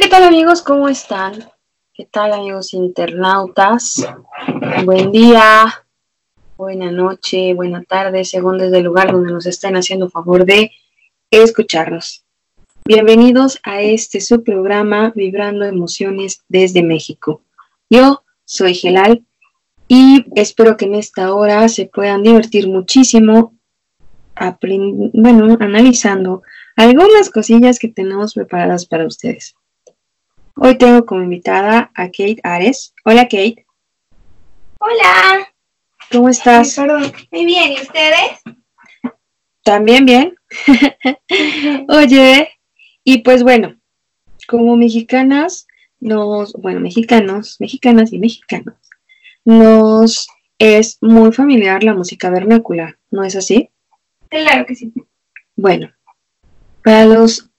¿qué tal amigos? ¿Cómo están? ¿Qué tal amigos internautas? Buen día, buena noche, buena tarde, según desde el lugar donde nos estén haciendo favor de escucharnos. Bienvenidos a este su programa Vibrando Emociones desde México. Yo soy Gelal y espero que en esta hora se puedan divertir muchísimo, bueno, analizando algunas cosillas que tenemos preparadas para ustedes. Hoy tengo como invitada a Kate Ares. Hola Kate. Hola. ¿Cómo estás? Muy bien, ¿y ustedes? También bien. Oye, y pues bueno, como mexicanas, nos, bueno, mexicanos, mexicanas y mexicanos, nos es muy familiar la música vernácula, ¿no es así? Claro que sí. Bueno, para los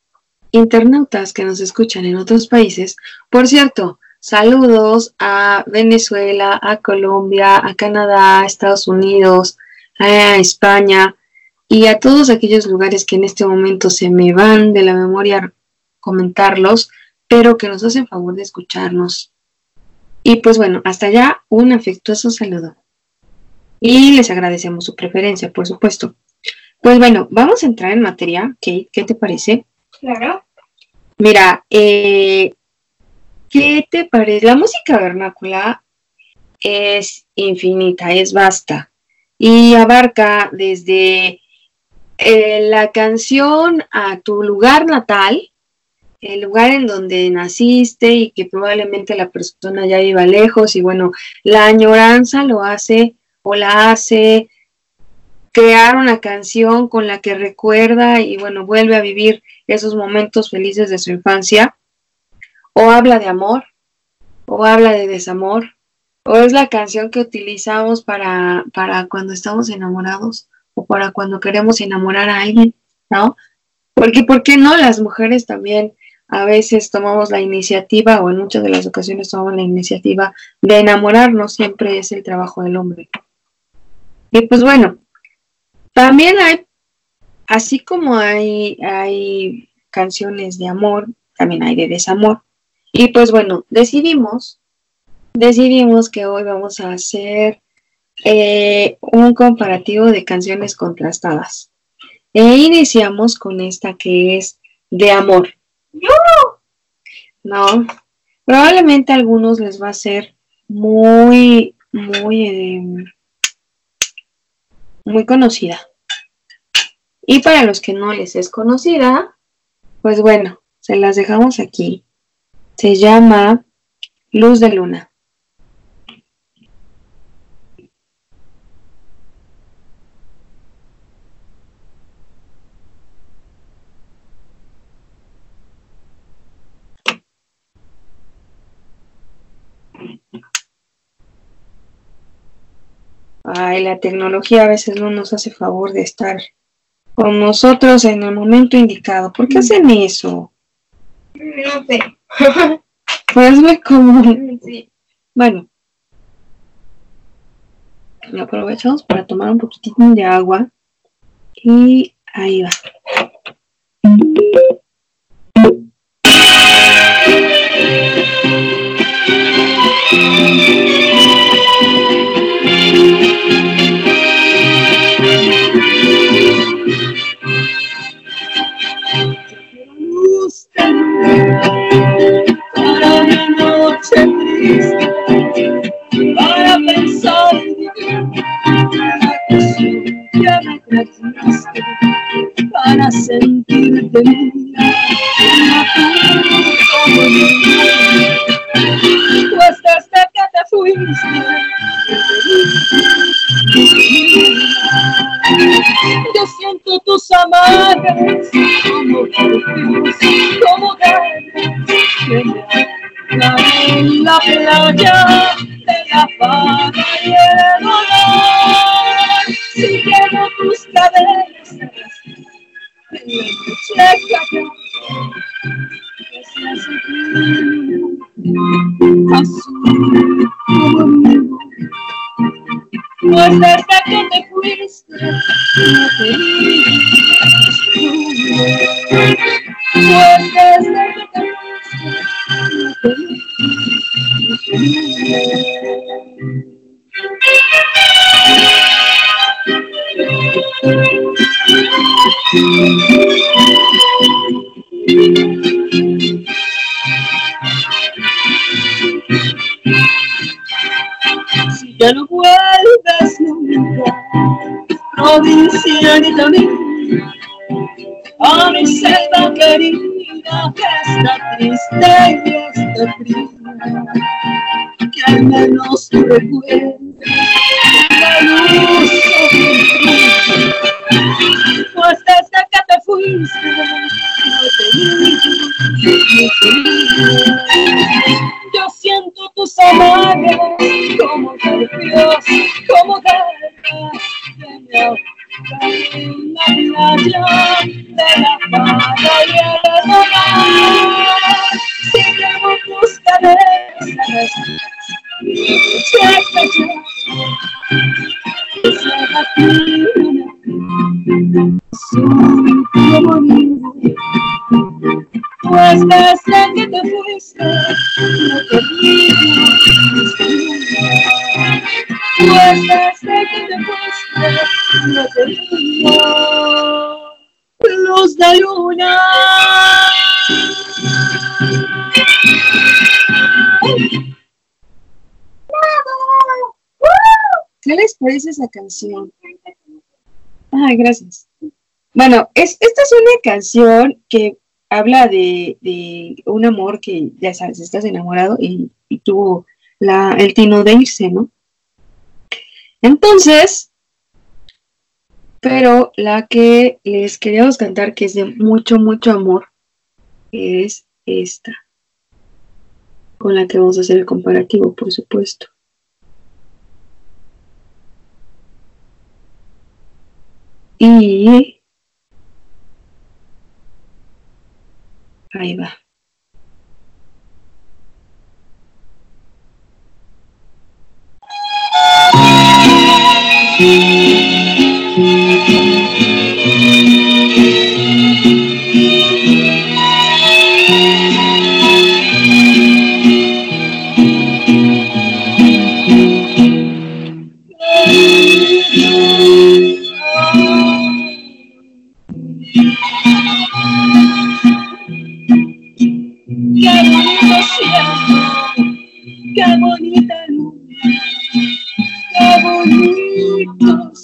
internautas que nos escuchan en otros países, por cierto, saludos a Venezuela, a Colombia, a Canadá, a Estados Unidos, a España y a todos aquellos lugares que en este momento se me van de la memoria comentarlos, pero que nos hacen favor de escucharnos. Y pues bueno, hasta allá un afectuoso saludo. Y les agradecemos su preferencia, por supuesto. Pues bueno, vamos a entrar en materia. Kate, ¿qué te parece? Claro. Mira, eh, ¿qué te parece? La música vernácula es infinita, es vasta y abarca desde eh, la canción a tu lugar natal, el lugar en donde naciste y que probablemente la persona ya viva lejos y bueno, la añoranza lo hace o la hace crear una canción con la que recuerda y bueno, vuelve a vivir esos momentos felices de su infancia, o habla de amor, o habla de desamor, o es la canción que utilizamos para, para cuando estamos enamorados o para cuando queremos enamorar a alguien, ¿no? Porque, ¿por qué no? Las mujeres también a veces tomamos la iniciativa o en muchas de las ocasiones tomamos la iniciativa de enamorarnos, siempre es el trabajo del hombre. Y pues bueno, también hay, así como hay, hay canciones de amor, también hay de desamor. Y pues bueno, decidimos, decidimos que hoy vamos a hacer eh, un comparativo de canciones contrastadas. E iniciamos con esta que es de amor. No, probablemente a algunos les va a ser muy, muy... Eh, muy conocida. Y para los que no les es conocida, pues bueno, se las dejamos aquí. Se llama Luz de Luna. La tecnología a veces no nos hace favor de estar con nosotros en el momento indicado. ¿Por qué hacen eso? No sé. Pues me como. Sí. Bueno. Aprovechamos para tomar un poquitín de agua. Y ahí va. Para sentirte mía, como pues desde que te fuiste, yo siento tus amarras como como ganas que en la playa noche callada, te vi, luz de luna. ¿Qué les parece esa canción? Ay, gracias. Bueno, es, esta es una canción que habla de, de un amor que, ya sabes, estás enamorado y, y tuvo la, el tino de irse, ¿no? Entonces, pero la que les queríamos cantar, que es de mucho, mucho amor, es esta, con la que vamos a hacer el comparativo, por supuesto. Y ahí va. Qué qué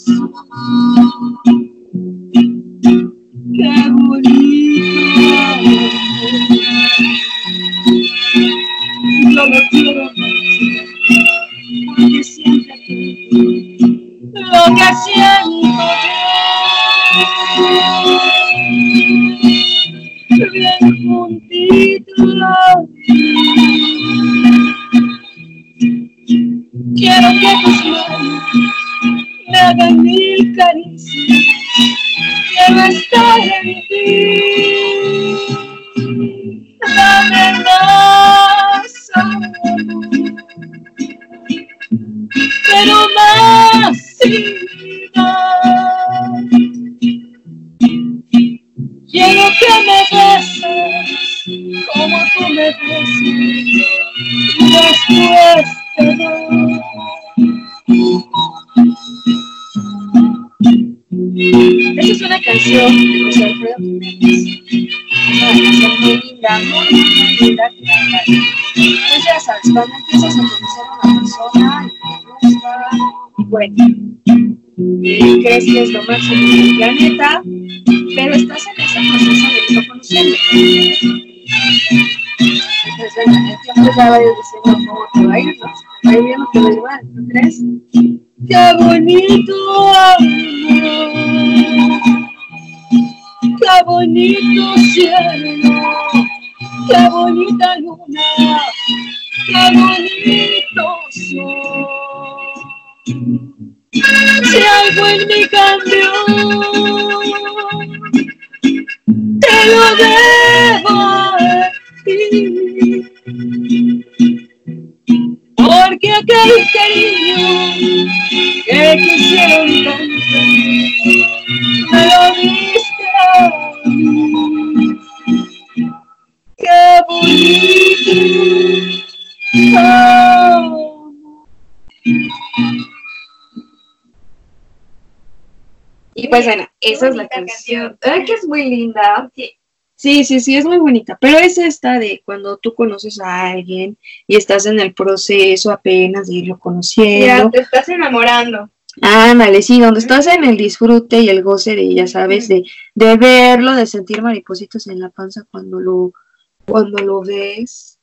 que es lo máximo del planeta, pero estás en ese proceso de irlo conociendo. Pues venga, el tiempo ya a diciendo cómo te va a ir, ¿no? Va a ir mal, ¿no crees? Qué bonito amor, qué bonito cielo, qué bonita luna, qué bonito sol. Algo en mí cambió, te lo debo a ti. Porque aquel cariño esa es la canción. Ay, que es muy linda. Sí. Sí, sí, sí, es muy bonita. Pero es esta de cuando tú conoces a alguien y estás en el proceso apenas de irlo Ya conociendo. te estás enamorando. Ándale, sí, donde estás en el disfrute y el goce de, ya sabes, de, de verlo, de sentir maripositas en la panza cuando lo, cuando lo ves.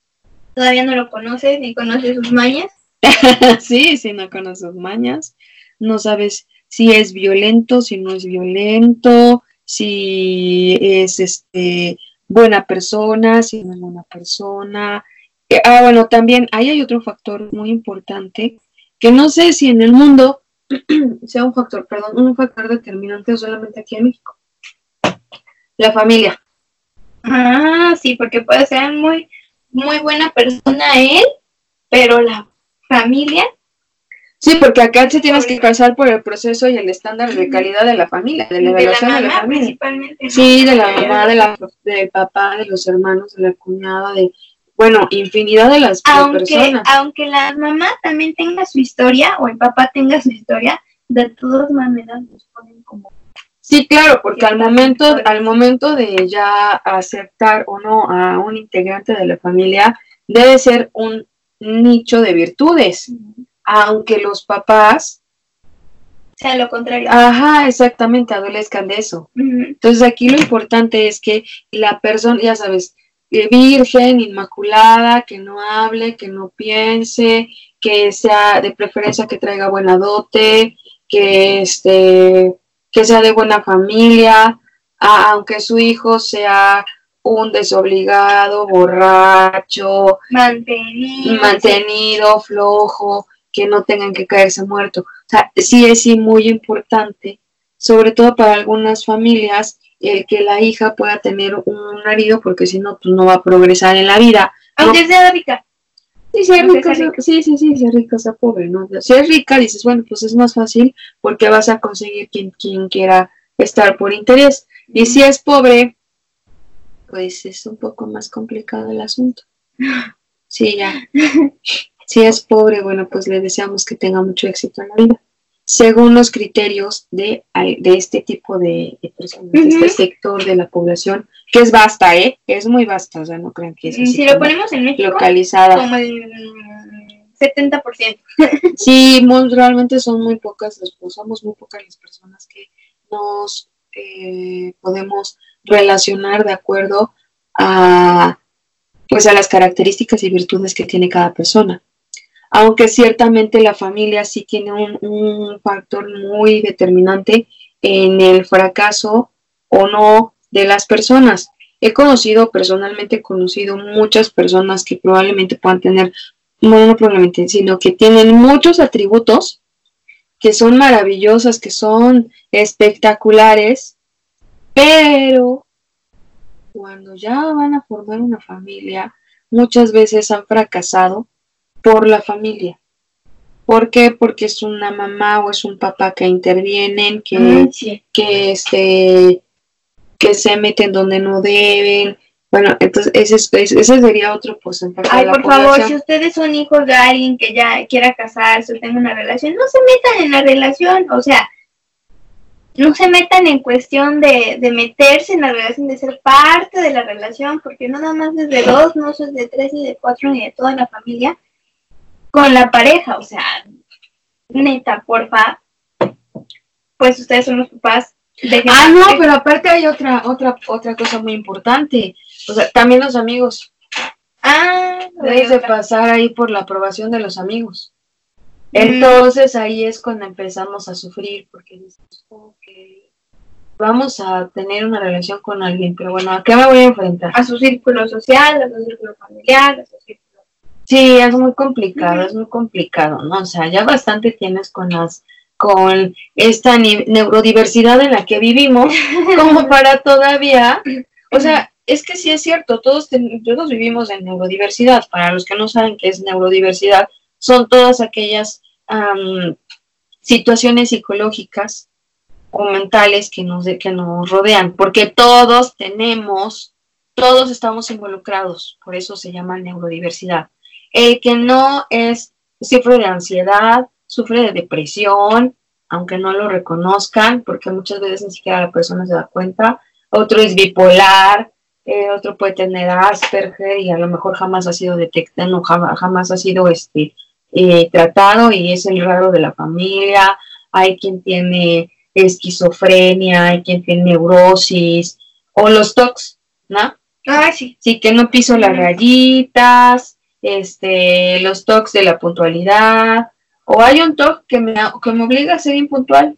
Todavía no lo conoces ni conoces sus mañas. sí, si no conoces sus mañas, no sabes si es violento, si no es violento, si es este buena persona, si no es buena persona. Eh, ah, bueno, también ahí hay otro factor muy importante que no sé si en el mundo sea un factor, perdón, un factor determinante solamente aquí en México. La familia. Ah, sí, porque puede ser muy, muy buena persona él, pero la familia, Sí, porque acá se tienes que pasar por el proceso y el estándar de calidad de la familia, de la de la evaluación de la mamá familia. principalmente. Sí, de la mamá, de la, del papá, de los hermanos, de la cuñada, de, bueno, infinidad de las Aunque, personas. aunque la mamá también tenga su historia o el papá tenga su historia, de todas maneras los ponen como Sí, claro, porque al momento, al momento de ya aceptar o no a un integrante de la familia, debe ser un nicho de virtudes, aunque los papás, sea lo contrario. ajá, exactamente, adolezcan de eso. Entonces aquí lo importante es que la persona, ya sabes, eh, virgen, inmaculada, que no hable, que no piense, que sea de preferencia que traiga buena dote, que este, que sea de buena familia, a- aunque su hijo sea un desobligado, borracho, Mantenido. mantenido, flojo, que no tengan que caerse muerto. O sea, sí es sí, muy importante, sobre todo para algunas familias, el que la hija pueda tener un marido, porque si no, pues no va a progresar en la vida. Aunque sea rica. Sí, si es rica, sea- sí, sí, sí, si es rica, sea pobre, ¿no? Si es rica, dices, bueno, pues es más fácil porque vas a conseguir quien, quien quiera estar por interés. Y si es pobre, pues es un poco más complicado el asunto. Sí, ya. Si es pobre, bueno, pues le deseamos que tenga mucho éxito en la vida. Según los criterios de, de este tipo de, de personas, de este sector de la población, que es vasta, ¿eh? Es muy vasta, o sea, no crean que es así Si lo ponemos en México, localizada. como el mm, 70%. Sí, muy- realmente son muy pocas, somos muy pocas las personas que nos eh, podemos relacionar de acuerdo a, pues, a las características y virtudes que tiene cada persona. Aunque ciertamente la familia sí tiene un, factor muy determinante en el fracaso o no de las personas. He conocido, personalmente he conocido muchas personas que probablemente puedan tener bueno, no probablemente, sino que tienen muchos atributos que son maravillosas, que son espectaculares, pero cuando ya van a formar una familia, muchas veces han fracasado por la familia. ¿Por qué? Porque es una mamá o es un papá que intervienen, que, sí. que, este, que se meten donde no deben. Bueno, entonces ese, es- ese sería otro porcentaje Ay, de la por favor, si ustedes son hijos de alguien que ya quiera casarse o tenga una relación, no se metan en la relación. O sea, no se metan en cuestión de, de meterse en la relación, de ser parte de la relación, porque no nada más es de dos, no es de tres, ni de cuatro, ni de toda la familia, con la pareja. O sea, neta, porfa, pues ustedes son los papás. dejen- Ah, no, pero aparte hay otra, otra, otra cosa muy importante. O sea, también los amigos. Ah, Debes de pasar ahí por la aprobación de los amigos. Entonces ahí es cuando empezamos a sufrir, porque dices, ok, vamos a tener una relación con alguien, pero bueno, ¿a qué me voy a enfrentar? a su círculo social, a su círculo familiar, a su círculo Sí, es muy complicado, es muy complicado, ¿no? O sea, ya bastante tienes con las, con esta neurodiversidad en la que vivimos, como para todavía, o sea, es que sí es cierto, todos, todos vivimos en neurodiversidad. Para los que no saben qué es neurodiversidad, son todas aquellas am, situaciones psicológicas o mentales que nos, de- que nos rodean, porque todos tenemos, todos estamos involucrados, por eso se llama neurodiversidad. El que no es, sufre de ansiedad, sufre de depresión, aunque no lo reconozcan, porque muchas veces ni siquiera la persona se da cuenta. Otro es bipolar, eh, otro puede tener Asperger y a lo mejor jamás ha sido detectado, jamás, jamás ha sido este, eh, tratado y es el raro de la familia. Hay quien tiene esquizofrenia, hay quien tiene neurosis o los TOCs, ¿no? Ah, sí. Sí, que no piso las rayitas, este, los toques de la puntualidad, o hay un toque que me, que me obliga a ser impuntual.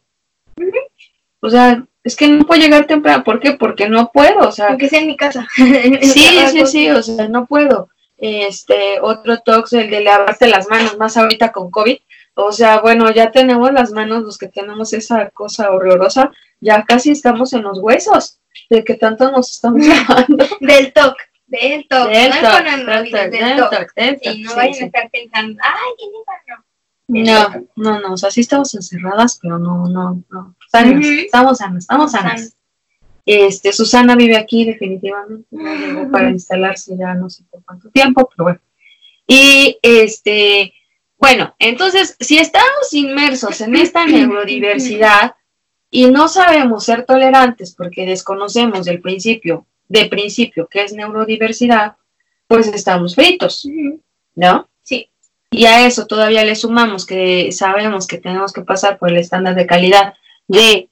O sea, es que no puedo llegar temprano. ¿Por qué? Porque no puedo, o sea. Aunque sea en mi casa. Sí, sí, sí, o sea, no puedo. Este, otro toque, el de lavarte las manos, más ahorita con COVID. O sea, bueno, ya tenemos las manos, los que tenemos esa cosa horrorosa, ya casi estamos en los huesos, de que tanto nos estamos lavando. Del TOC. Del TOC. Del no es del del del TOC. toc, del Sí, toc, no sí, vayan sí. a estar pensando, ay, ¿quién no? No, no, no, o sea, sí estamos encerradas, pero no, no, no. Estamos sanas, estamos sanas. Este, Susana vive aquí definitivamente, llegó para instalarse ya no sé por cuánto tiempo, pero bueno. Y este, bueno, entonces, si estamos inmersos en esta neurodiversidad y no sabemos ser tolerantes porque desconocemos del principio, de principio, que es neurodiversidad, pues estamos fritos. ¿no? Sí. Y a eso todavía le sumamos que sabemos que tenemos que pasar por el estándar de calidad de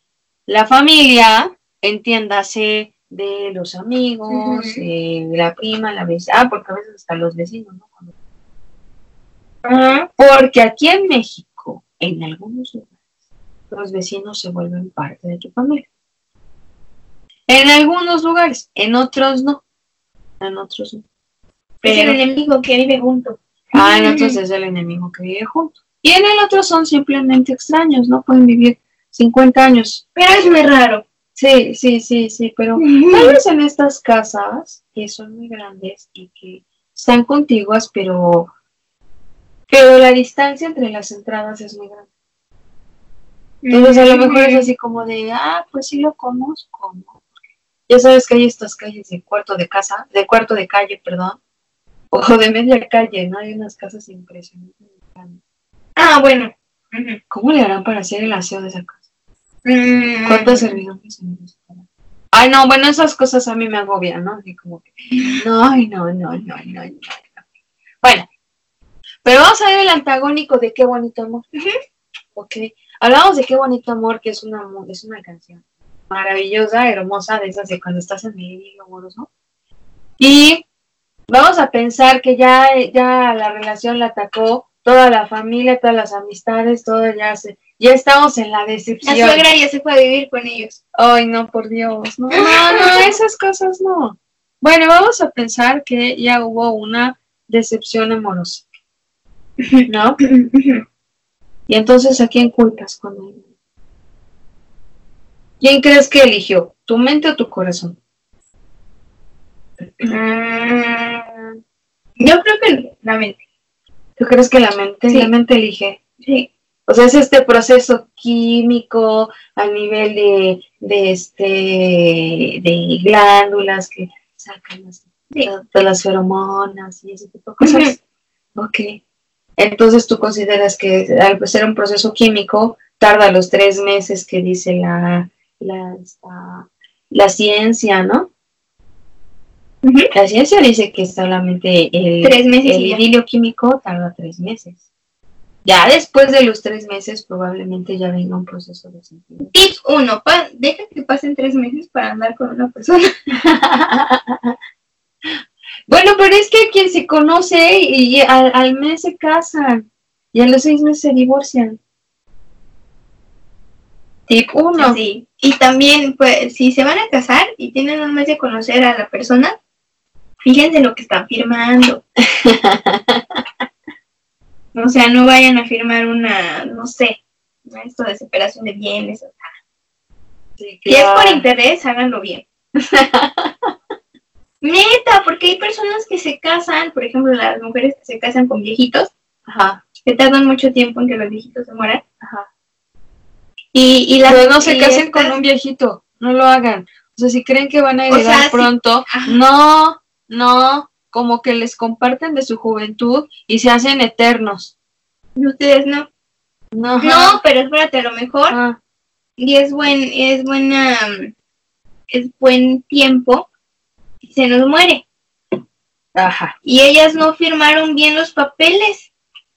la familia, entiéndase, de los amigos, de la prima, la vecina, ah, porque a veces hasta los vecinos, ¿no? Porque aquí en México, en algunos lugares, los vecinos se vuelven parte de tu familia. En algunos lugares, en otros no. En otros no. Es el Pero, enemigo que vive junto. ah, en otros es el enemigo que vive junto. Y en el otro son simplemente extraños, no pueden vivir 50 años. Pero es muy raro. Sí, sí, sí, sí, pero tal vez en estas casas que son muy grandes y que están contiguas, pero, pero la distancia entre las entradas es muy grande. Entonces a lo mejor es así como de, ah, pues sí lo conozco, ¿no? Ya sabes que hay estas calles de cuarto de casa, de cuarto de calle, perdón, o de media calle, ¿no? Hay unas casas impresionantes. Ah, bueno. ¿Cómo le harán para hacer el aseo de esa casa? Mm. ¿Cuántos servidores? Ay, no, bueno, esas cosas a mí me agobian, ¿no? Así como que, no, ay, no, no, no, no, no. Bueno, pero vamos a ver el antagónico de Qué bonito amor. Ok, hablamos de Qué bonito amor, que es una, es una canción maravillosa, hermosa, de esas de cuando estás en el hilo amoroso. Y vamos a pensar que ya, ya la relación la atacó toda la familia, todas las amistades, todo ya se, ya estamos en la La decepción. suegra ya se fue a vivir con ellos. Ay, no, por Dios. No, no, no, esas cosas no. Bueno, vamos a pensar que ya hubo una decepción amorosa. ¿No? Y entonces, ¿a quién culpas cuando hay- ¿Quién crees que eligió? ¿Tu mente o tu corazón? Mm, Yo creo que la mente. ¿Tú crees que la mente? Sí. La mente elige. Sí. O sea, es este proceso químico a nivel de, de este de glándulas que sacan las, Sí. de las feromonas y ese tipo de cosas. Ok. Entonces tú consideras que al ser un proceso químico tarda los tres meses que dice la, la, ciencia, ¿no? La ciencia dice que solamente el, Tres meses el idilio químico tarda tres meses. Ya después de los tres meses probablemente ya venga un proceso de sentimiento. Tips 1. deja que pasen tres meses para andar con una persona. Bueno, pero es que quien se conoce y, y al, al mes se casan y a los seis meses se divorcian. Tip 1. Sí. Y también, pues, si se van a casar y tienen un mes de conocer a la persona, fíjense lo que están firmando. o sea, no vayan a firmar una, no sé, esto de separación de bienes. Si es por interés, háganlo bien. Neta, porque hay personas que se casan, por ejemplo, las mujeres que se casan con viejitos, Ajá, que tardan mucho tiempo en que los viejitos se mueran. ajá. Y, y las, no se y casen estas- con un viejito, no lo hagan. O sea, si creen que van a O heredar sea, sí. pronto, no, no, como que les comparten de su juventud y se hacen eternos. Y ustedes no. No, No, pero espérate, a lo mejor. Ah, Y es buen, es buena, es buen tiempo. y Se nos muere. ajá. Y ellas no firmaron bien los papeles.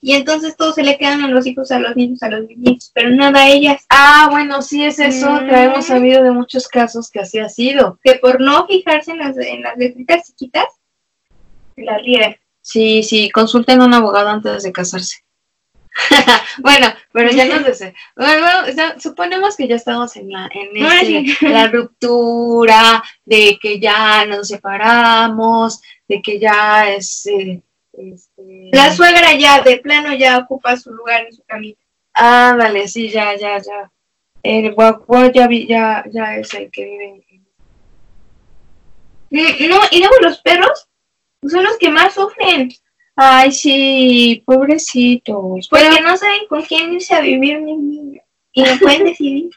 Y entonces todos se le quedan a los hijos, a los niños, a los niños, pero nada a ellas. Ah, bueno, sí es eso. Mm. Traemos sabido de muchos casos que así ha sido. Que por no fijarse en las, en las letritas chiquitas, la riegan. Sí, sí, consulten a un abogado antes de casarse. bueno, pero ya no sé. Bueno, suponemos que ya estamos en la, en Ah, sí. la ruptura, de que ya nos separamos, de que ya es eh, este, La suegra ya, de plano, ya ocupa su lugar en su camita. Ándale, sí, ya, ya, ya. El guapo ya, vi- ya, ya es el que vive en- No, y luego los perros son los que más sufren, Ay, sí, pobrecitos. porque Pero no saben con quién irse a vivir ni niño. Y no pueden decidir.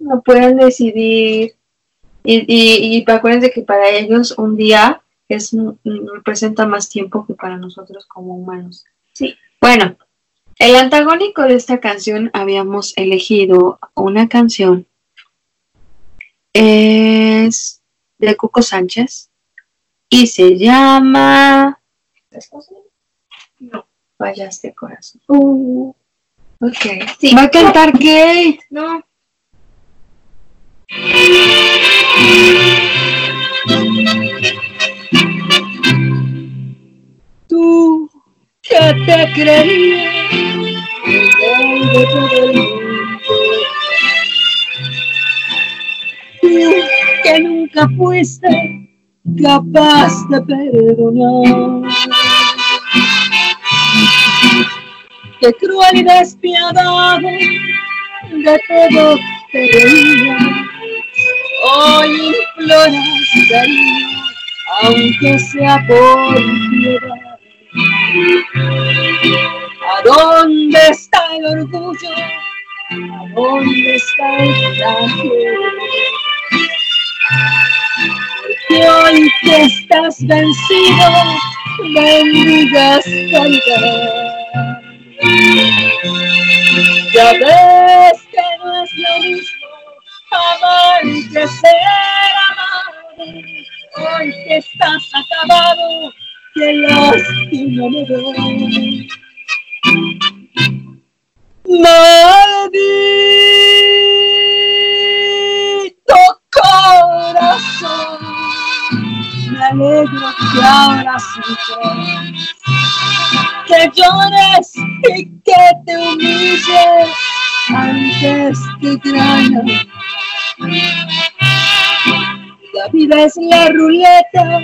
no pueden decidir. Y, y, y acuérdense que para ellos un día es mm, representa más tiempo que para nosotros como humanos. Sí. Bueno, el antagónico de esta canción habíamos elegido una canción. Es de Cuco Sánchez y se llama No. Fallaste corazón. Uh, Ok. Sí. Va a cantar Kate. no. Tú que te de todo el mundo. Que nunca fuiste capaz de perdonar. Que cruel y despiadado de todo te reías. Hoy imploras cariño, aunque sea por piedad. ¿A dónde está el orgullo? ¿A dónde está el coraje? Porque hoy que estás vencido, bendigas caridad. Ya ves que no es lo mismo amar que ser amado. Hoy que estás acabado, que lástima me doy. Maldito corazón, me alegro que ahora sufras, que llores y que te humilles ante este gran amor. La vida es la ruleta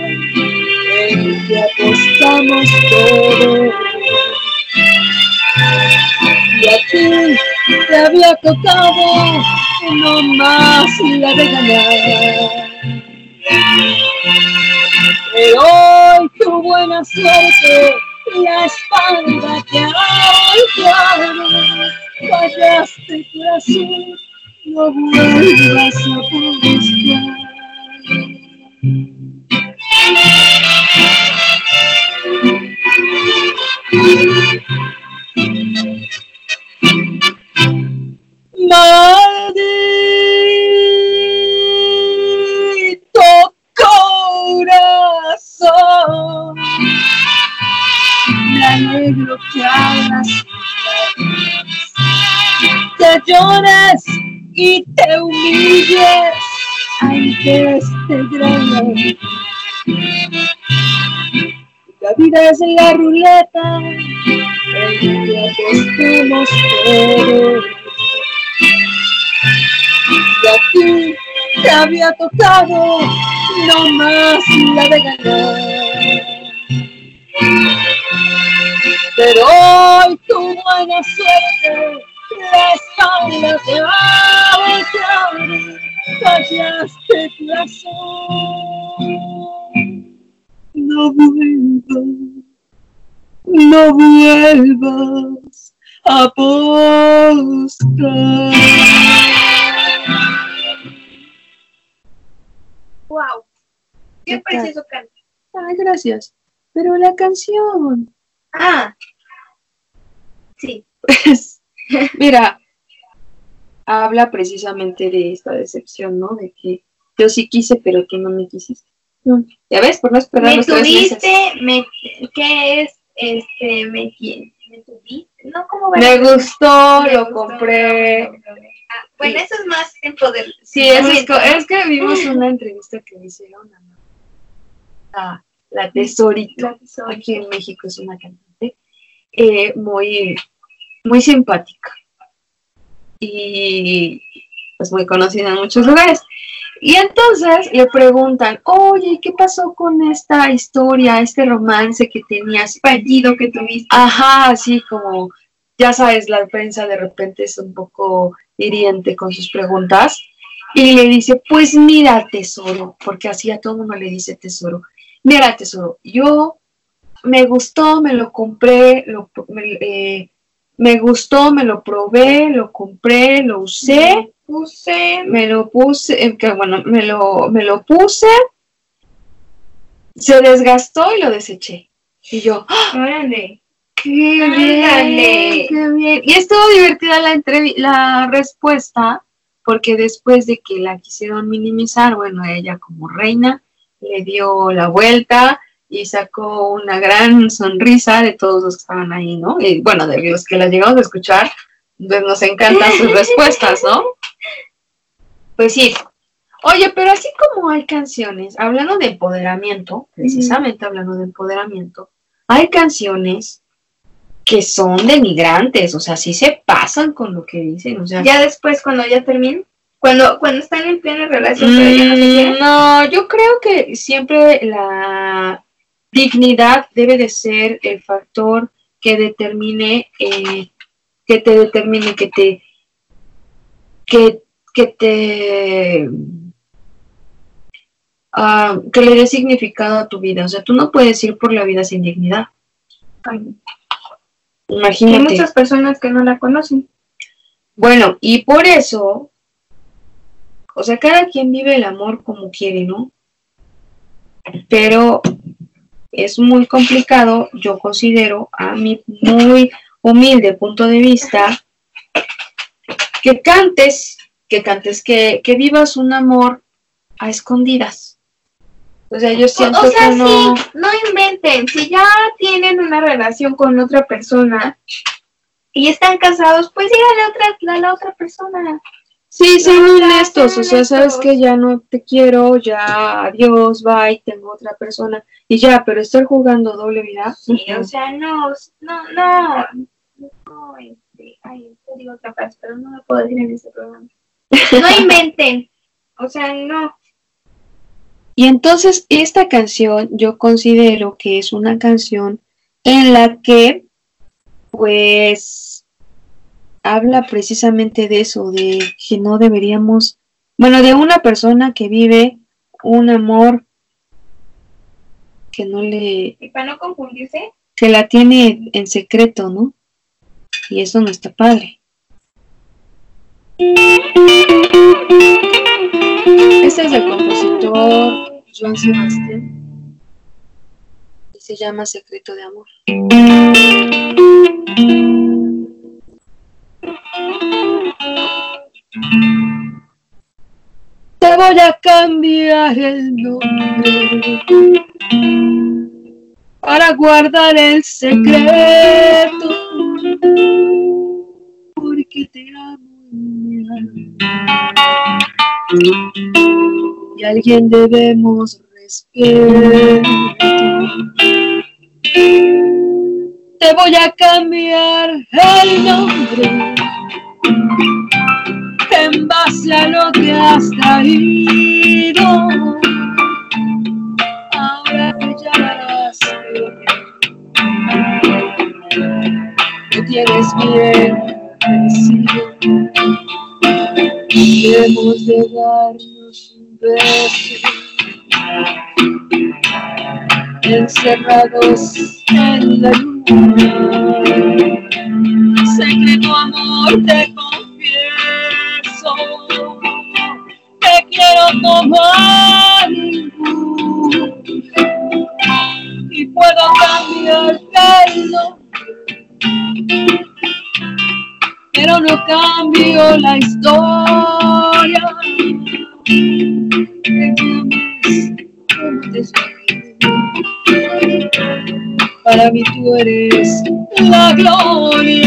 en que apostamos todos. Y a ti te había tocado no más la de ganar. Pero hoy tu buena suerte la espalda te ha volteado. Fallaste corazón, no vuelvas a buscar. Vida es la ruleta en que apostamos todos. Y a ti te había tocado no más la de ganar. Pero hoy tu buena suerte la espalda te va a voltear. Fallaste corazón. No vuelvas, no vuelvas a apostar. Wow. ¿Qué precioso canto. Ay, gracias. Pero la canción. Ah. Sí. Pues, Mira, habla precisamente de esta decepción, ¿no? De que yo sí quise, pero tú no me quisiste. Ya ves, por no esperar Me los tres meses. tuviste, me, ¿qué es? Este, me, me tuviste, no. Me gustó, Me lo gustó, compré. Ah, bueno, eso es más tiempo del... Sí, eso es, es que vimos una entrevista que le hicieron a la, la Tesorito. La tesorito. Aquí en México es una cantante eh, muy, muy simpática y pues muy conocida en muchos lugares. Y entonces le preguntan, oye, ¿qué pasó con esta historia, este romance que tenías? fallido que tuviste. Ajá, así como, ya sabes, la prensa de repente es un poco hiriente con sus preguntas. Y le dice, pues mira, tesoro, porque así a todo mundo le dice tesoro. Mira, tesoro, yo me gustó, me lo compré, me, eh, me gustó, me lo probé, lo compré, lo usé, Puse... me lo puse, eh, que bueno, me lo, me lo puse, se desgastó y lo deseché. Y yo, Órale. ¡Qué bien! ¡Qué bien! Y estuvo divertida la, la respuesta, porque después de que la quisieron minimizar, bueno, ella como reina le dio la vuelta y sacó una gran sonrisa de todos los que estaban ahí, ¿no? Y bueno, de los que la llegamos a escuchar, pues nos encantan sus respuestas, ¿no? Pues sí. Oye, pero así como hay canciones, hablando de empoderamiento, precisamente hablando de empoderamiento, hay canciones que son denigrantes, o sea, sí se pasan con lo que dicen, o sea, Ya después, cuando ya terminen, cuando, cuando están en plena relación, pero ya no se Mm, quieren. no, yo creo que siempre la dignidad debe de ser el factor que determine, eh, que te determine, que te, que, que te, ah, que le dé significado a tu vida. O sea, tú no puedes ir por la vida sin dignidad. Hay Imagínate. muchas personas que no la conocen. Bueno, y por eso, o sea, cada quien vive el amor como quiere, ¿no? Pero es muy complicado, yo considero, a mi muy humilde punto de vista, que cantes, que cantes, que, que vivas un amor a escondidas. O sea, yo O, siento o sea, que no... sí, no inventen. Si ya tienen una relación con otra persona y están casados, pues díganle a, otra, a la otra persona. Sí, sean No, honestos, o sea, sabes que ya no te quiero, ya adiós, bye, tengo otra persona y ya, pero estar jugando doble vida. Sí, o sea, no, no, no, no, este, ay, te digo otra frase, pero no la puedo decir en este programa. No inventen, o sea, no. Y entonces esta canción yo considero que es una canción en la que pues habla precisamente de eso, de que no deberíamos, bueno, de una persona que vive un amor que no le, Y para no confundirse, que la tiene en secreto, ¿no? Y eso no está padre. Este es del compositor Joan Sebastián y se llama Secreto de Amor. Te voy a cambiar el nombre para guardar el secreto porque te amo. Y a alguien debemos respeto te voy a cambiar el nombre. En base a lo que has traído ahora te llamarás me tienes bien vencido. Debemos de darnos un beso. Encerrados en la luna. Secreto amor te confieso que quiero tomar y puedo cambiar el nombre pero no cambio la historia. Para mí tú eres la gloria.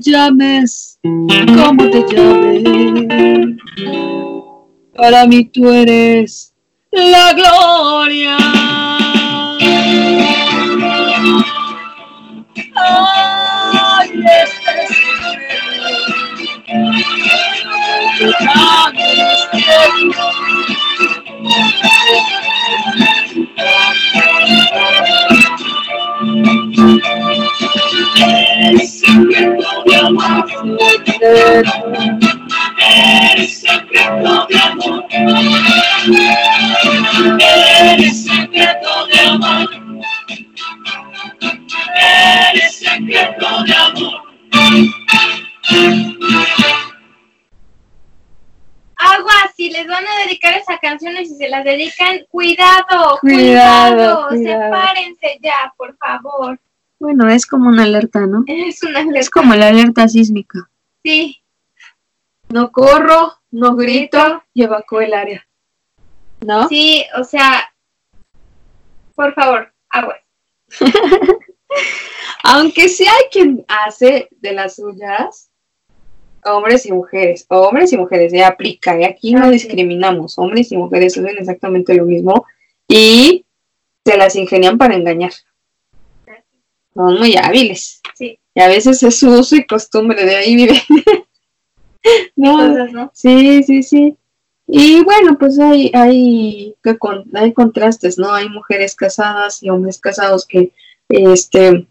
Llames como te llames, para mí tú eres la gloria. Este Eres secreto de amor. Eres secreto de amor. Eres secreto de amor. Eres secreto de amor. Agua, si les van a dedicar esa canción y si se las dedican, cuidado, Cuidado, cuidado, cuidado. sepárense ya, por favor. Bueno, es como una alerta, ¿no? Es una Es como la alerta sísmica. Sí, No corro, no grito y evacuo el área. ¿No? sí, o sea, por favor, agua. Aunque sí hay quien hace de las suyas, hombres y mujeres, hombres y mujeres, ya aplica, y aquí no discriminamos, hombres y mujeres hacen exactamente lo mismo y se las ingenian para engañar. Son muy hábiles. Sí. Y a veces es su uso y costumbre, de ahí vive. no. Sí, sí, sí. Y bueno, pues hay, hay, hay contrastes, ¿no? Hay mujeres casadas y hombres casados que este,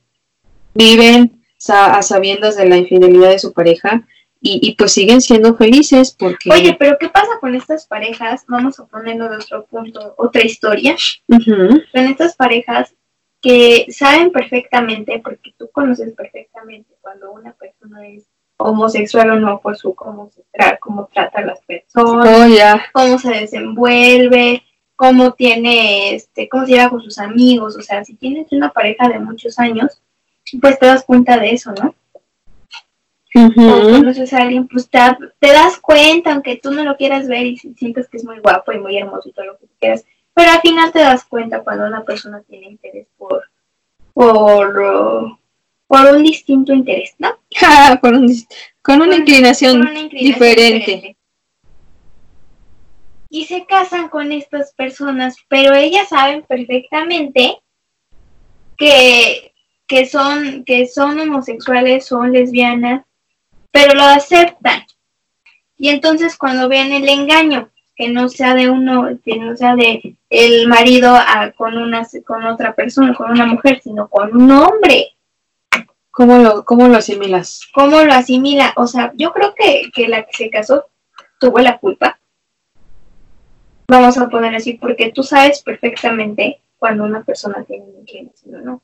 viven a sabiendas de la infidelidad de su pareja y, y pues siguen siendo felices porque... Oye, pero ¿qué pasa con estas parejas? Vamos a ponerlo de otro punto, otra historia. Con estas parejas que saben perfectamente, porque tú conoces perfectamente cuando una persona es homosexual o no por su cómo se tra- cómo trata a las personas, Oh, cómo se desenvuelve, cómo tiene, este, cómo se lleva con sus amigos, o sea, si tienes una pareja de muchos años, pues te das cuenta de eso, ¿no? Cuando Ujú, conoces a alguien, pues te, te das cuenta, aunque tú no lo quieras ver y si- sientes que es muy guapo y muy hermoso y todo lo que quieras, pero al final te das cuenta cuando una persona tiene interés por, por, uh, por un distinto interés, ¿no? con, un dis- con una inclinación, por una inclinación diferente. Y se casan con estas personas, pero ellas saben perfectamente que, que, son, que son homosexuales, son lesbianas, pero lo aceptan. Y entonces cuando ven el engaño, que no sea de uno, que no sea de el marido a, con una con otra persona, con una mujer, sino con un hombre. ¿Cómo lo, cómo lo asimilas? ¿Cómo lo asimila? O sea, yo creo que, que la que se casó tuvo la culpa. Vamos a poner así, porque tú sabes perfectamente cuando una persona tiene una inclinación o no.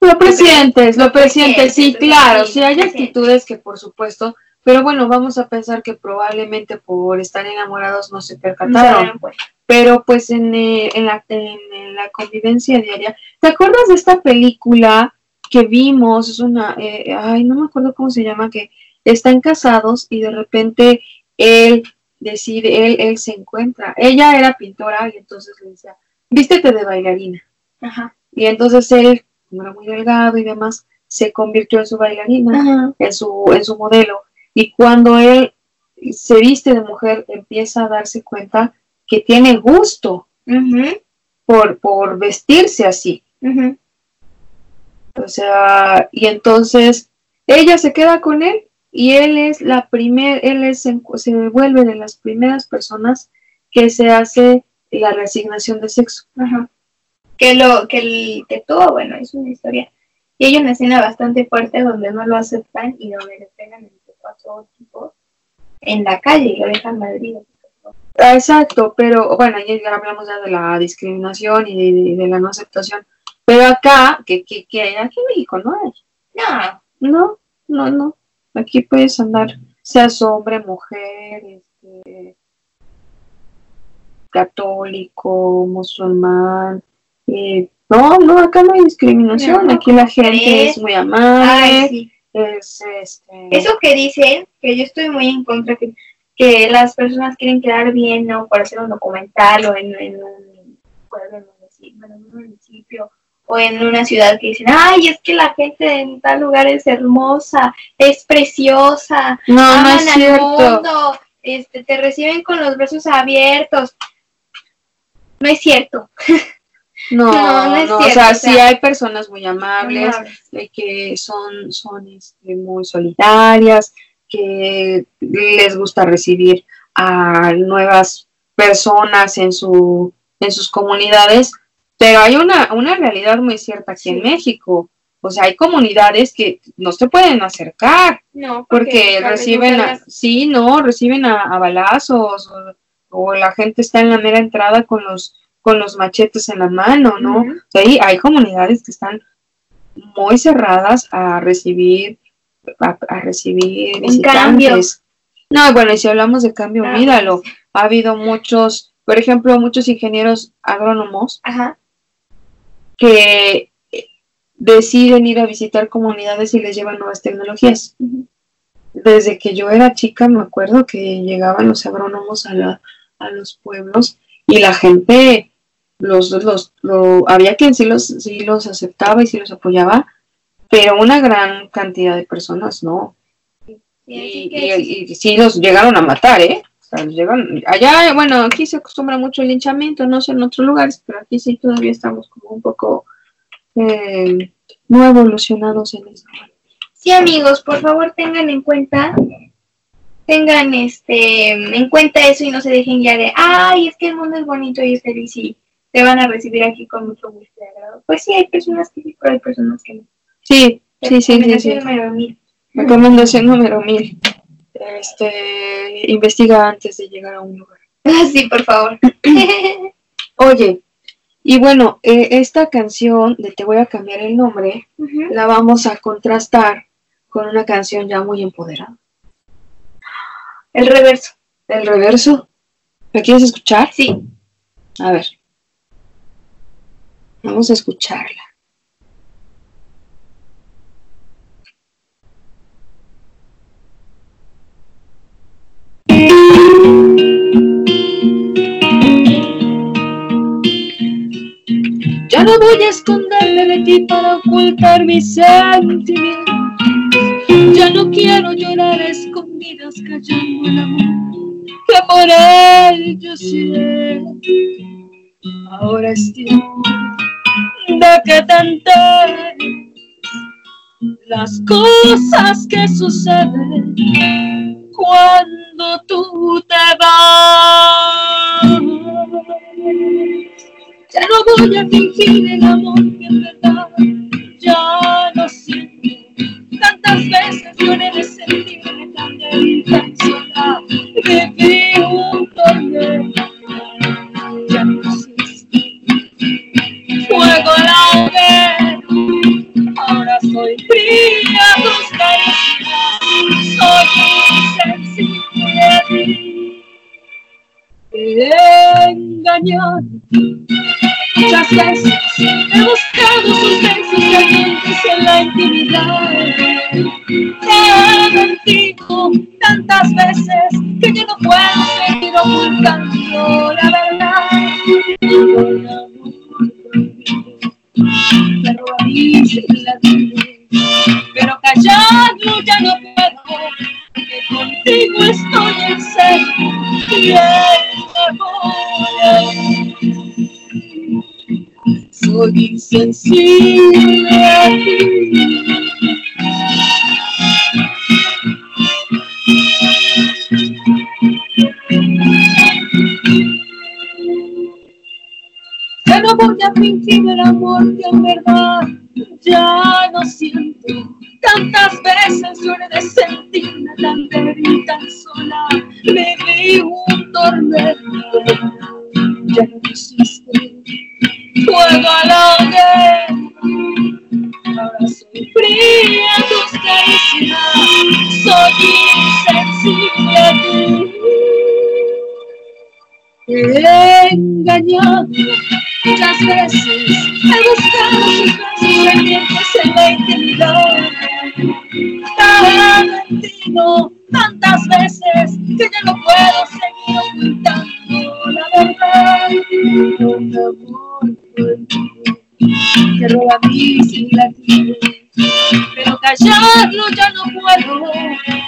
Lo presientes, lo presientes, sí, claro, sí, hay actitudes que por supuesto, pero bueno, vamos a pensar que probablemente por estar enamorados no se percataron, pero pues en, eh, en, la, en, en la convivencia diaria, ¿te acuerdas de esta película que vimos? Es una, eh, ay, no me acuerdo cómo se llama, que están casados y de repente él decide, él, él se encuentra, ella era pintora y entonces le decía, vístete de bailarina. Ajá. Y entonces él, como era muy delgado y demás, se convirtió en su bailarina, Ajá. en su, en su modelo. Y cuando él se viste de mujer, empieza a darse cuenta que tiene gusto por, por vestirse así. O sea, y entonces ella se queda con él y él es la primer, él es, se vuelve de las primeras personas que se hace la resignación de sexo. Ajá. Que lo, que el, que todo, bueno, es una historia. Y hay una escena bastante fuerte donde no lo aceptan y donde le pegan entre en la calle lo dejan. Ah, Exacto, pero bueno, ya hablamos ya de la discriminación y de, de- de la no aceptación. Pero acá, que, que, que hay aquí en México no hay. No, No, no, no. Aquí puedes andar, seas hombre, mujer, este, católico, musulmán. eh, no, no, acá no hay discriminación. No, aquí la ¿cómo gente es muy amable. ay, sí. Es, este, Eso que dicen, que yo estoy muy en contra, que, que las personas quieren quedar bien, ¿no? Para hacer un documental o en, en un pueblo, en un municipio, bueno, en un municipio o en una ciudad que dicen, ay, es que la gente en tal lugar es hermosa, es preciosa, no, no aman es al cierto. mundo, este, te reciben con los brazos abiertos. No es cierto. No, No, no no, es o sea, o sea, sí hay personas muy amables, de que son, son este, muy solidarias, que les gusta recibir a nuevas personas en, su, en sus comunidades, pero hay una, una realidad muy cierta aquí en. México. O sea, hay comunidades que no se pueden acercar No, porque reciben, a, sí, no, reciben a, a balazos o, o la gente está en la mera entrada con los, con los machetes en la mano, ¿no? Ujú. O sea, hay, hay comunidades que están muy cerradas a recibir, a, a recibir Un visitantes. No, bueno, y si hablamos de cambio, Ah, olvídalo. Ha habido muchos, por ejemplo, muchos ingenieros agrónomos Ajá. que deciden ir a visitar comunidades y les llevan nuevas tecnologías. Desde que yo era chica me acuerdo que llegaban los agrónomos a, la, a los pueblos y la gente los, los lo, había quien sí los, sí los aceptaba y sí los apoyaba, pero una gran cantidad de personas no. Sí, y- y sí los llegaron a matar, ¿eh? O sea, los llegaron, allá, bueno, aquí se acostumbra mucho el linchamiento, no sé en otros lugares, pero aquí sí todavía estamos como un poco eh, no evolucionados en eso. Sí, amigos, por favor tengan en cuenta, tengan este en cuenta eso y no se dejen ya de, ay, es que el mundo es bonito y es feliz y te van a recibir aquí con mucho gusto y agrado. Pues sí, hay personas que sí, pero hay personas que no. Sí, sí, sí, sí, sí. Número mil. Recomendación número mil. Este, investiga antes de llegar a un lugar. Sí, por favor. Oye, y bueno, eh, esta canción de Te voy a cambiar el nombre, la vamos a contrastar con una canción ya muy empoderada. El reverso. El reverso. ¿La quieres escuchar? Sí. A ver. Vamos a escucharla. Ya no voy a esconderme de ti para ocultar mis sentimientos. Ya no quiero llorar escondidas callando el amor que por él yo siento. Ahora es tiempo de que te las cosas que suceden cuando tú te vas. Ya no voy a fingir el amor que en verdad ya no siento. Tantas veces lloré de sentirme tan sola. Viví un tormento, Fuego la hoguera, ahora soy fría a tus caricias, soy insensible a ti. Engañado muchas veces, he buscado sus besos calientes en la intimidad. Te he mentido tantas veces que ya no puedo seguir ocultando la verdad. Pero callarlo ya no puedo, porque contigo estoy en serio y soy insensible. No voy a fingir el amor que en verdad ya no siento. Tantas veces lloré de sentirme tan débil tan sola. Me vi un tormento, ya no existe. Fuego a la ahora soy fría a tus caricias, soy insensible a ti. Te muchas veces, he buscado tus besos ardientes en la intimidad. He mentido tantas veces que ya no puedo seguir ocultando la verdad. Un amor que roba mis latidos. Pero callarlo ya no puedo,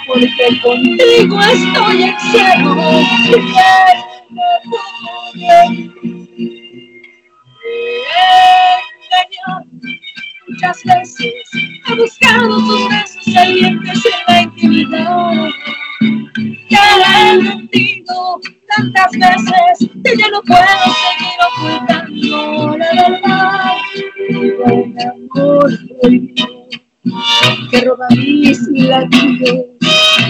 porque contigo estoy en. Y muchas veces, he buscado tus besos calientes en la intimidad. Te he mentido tantas veces que ya no puedo seguir ocultando la verdad. Amor que roba mis latidos,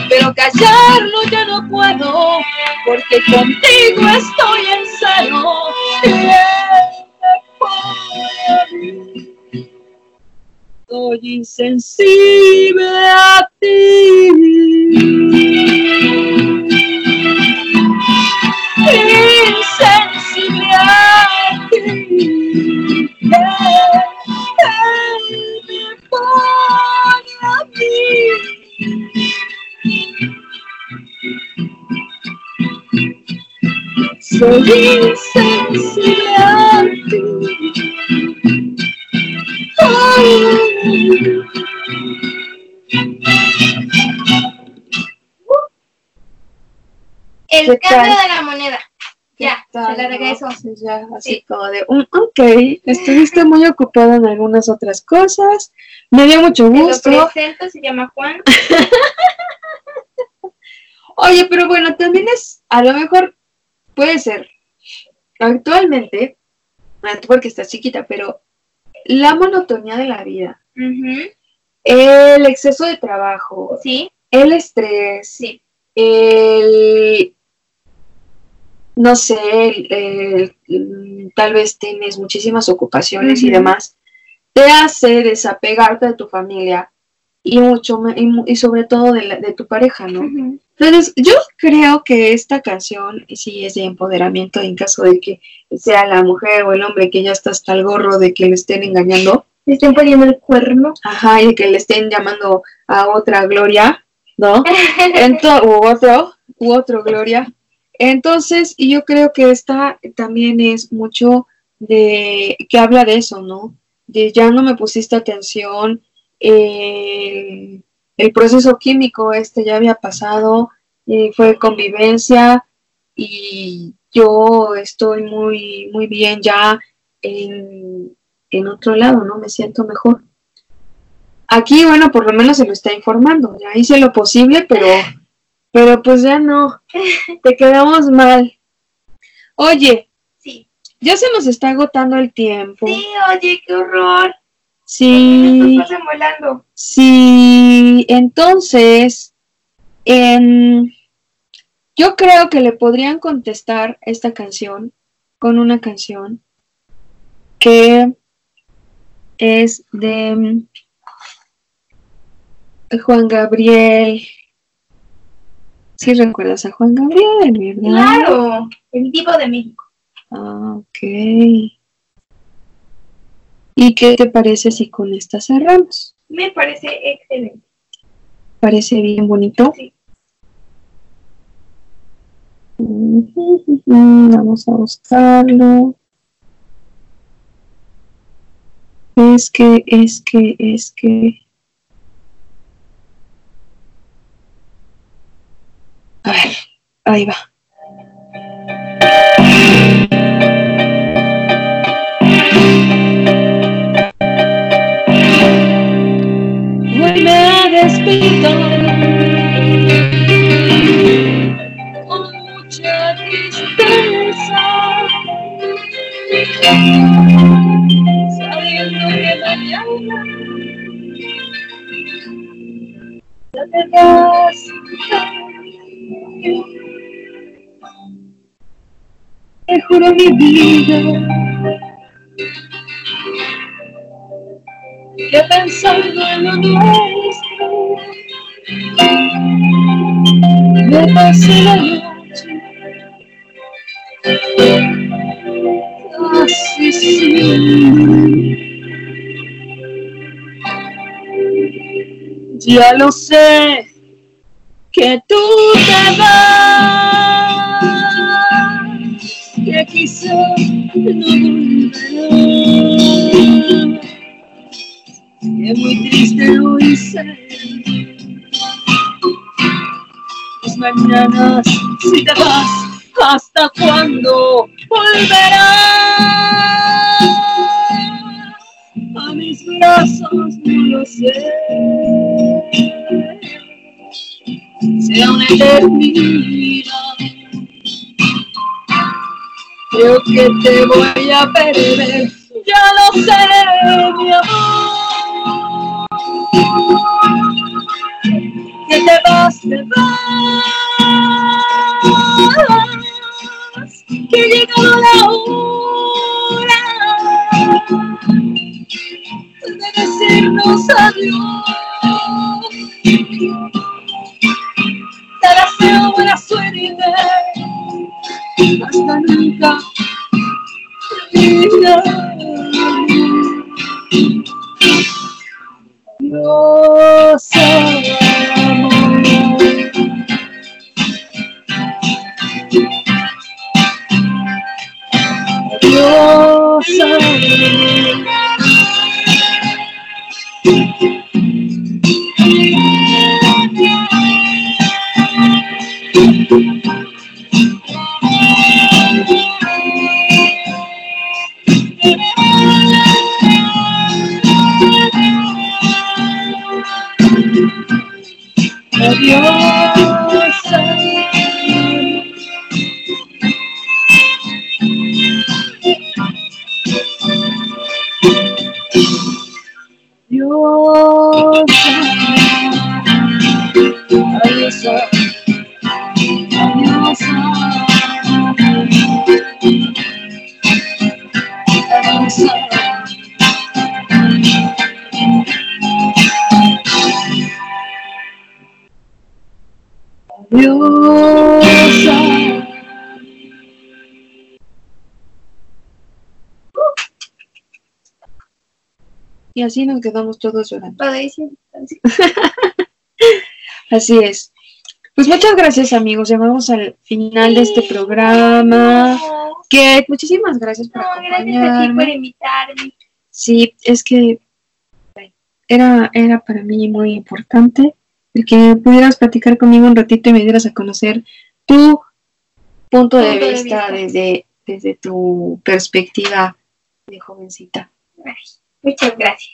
pero callarlo ya no puedo, porque contigo estoy en cero. Y él me pone. Soy insensible a ti. Insensible a ti. Yeah. Soy insensible a ti. El ¿Qué cambio de la moneda. Ya, ¿Qué tal, se la regreso. Pues ya, así Sí. como de, "Mm, ok, estuviste muy ocupado en algunas otras cosas, me dio mucho Te lo gusto. presento, se llama Juan. Oye, pero bueno, también es, a lo mejor puede ser, actualmente, tú porque estás chiquita, pero la monotonía de la vida, el exceso de trabajo, Sí, el estrés, sí. el, no sé, el- el- el- tal vez tienes muchísimas ocupaciones y demás, te hace desapegarte de tu familia y mucho y, y sobre todo de, la- de tu pareja, ¿no? Entonces, yo creo que esta canción sí es de empoderamiento en caso de que sea la mujer o el hombre que ya está hasta el gorro de que le estén engañando, Le estén poniendo el cuerno. ajá, y que le estén llamando a otra Gloria, ¿no? Ento- u otro, u otro Gloria. Entonces, yo creo que esta también es mucho de, que habla de eso, ¿no? De ya no me pusiste atención, eh, el proceso químico este ya había pasado, eh, fue convivencia y yo estoy muy, muy bien ya en, en otro lado, ¿no? Me siento mejor. Aquí, bueno, por lo menos se lo está informando, ya hice lo posible, pero, pero pues ya no, te quedamos mal. Oye, Sí. ya se nos está agotando el tiempo. Sí, oye, qué horror. Sí, pasan volando. sí, entonces, em, yo creo que le podrían contestar esta canción con una canción que es de mm, Juan Gabriel. Sí recuerdas a Juan Gabriel, ¿verdad? Claro, el tipo de México. Ah, ok. ¿Y qué te parece si con esta cerramos? Me parece excelente. Parece bien bonito. Sí. Vamos a buscarlo. Es que, es que, es que. A ver, ahí va. Te juro mi vida que pensando en lo nuestro. Me pasé la noche casi sin ya lo sé que tú te vas que quizá no volverás. Que muy triste hoy ser mis mañanas si te vas hasta cuándo volverás. A mis brazos no lo sé. Sea una eternidad. Creo que te voy a perder. Ya lo sé mi amor. Que te vas, te vas, que llegó la hora de decirnos adiós. Te deseo buena suerte, hasta nunca, vida. Dios amor. Dios amor. Dios Y así nos quedamos todos llorando. Así es. Pues muchas gracias amigos, llegamos al final de este programa. Que muchísimas gracias por No, gracias a ti acompañarme. por invitarme. Sí, es que era, era para mí muy importante el que pudieras platicar conmigo un ratito y me dieras a conocer tu punto de Punto de vista, vista. desde, desde tu perspectiva de jovencita. Muchas gracias.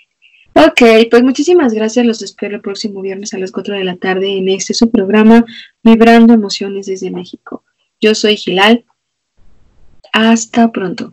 Ok, pues muchísimas gracias. Los espero el próximo viernes a las 4 de la tarde en este su programa Vibrando Emociones desde México. Yo soy Gilal. Hasta pronto.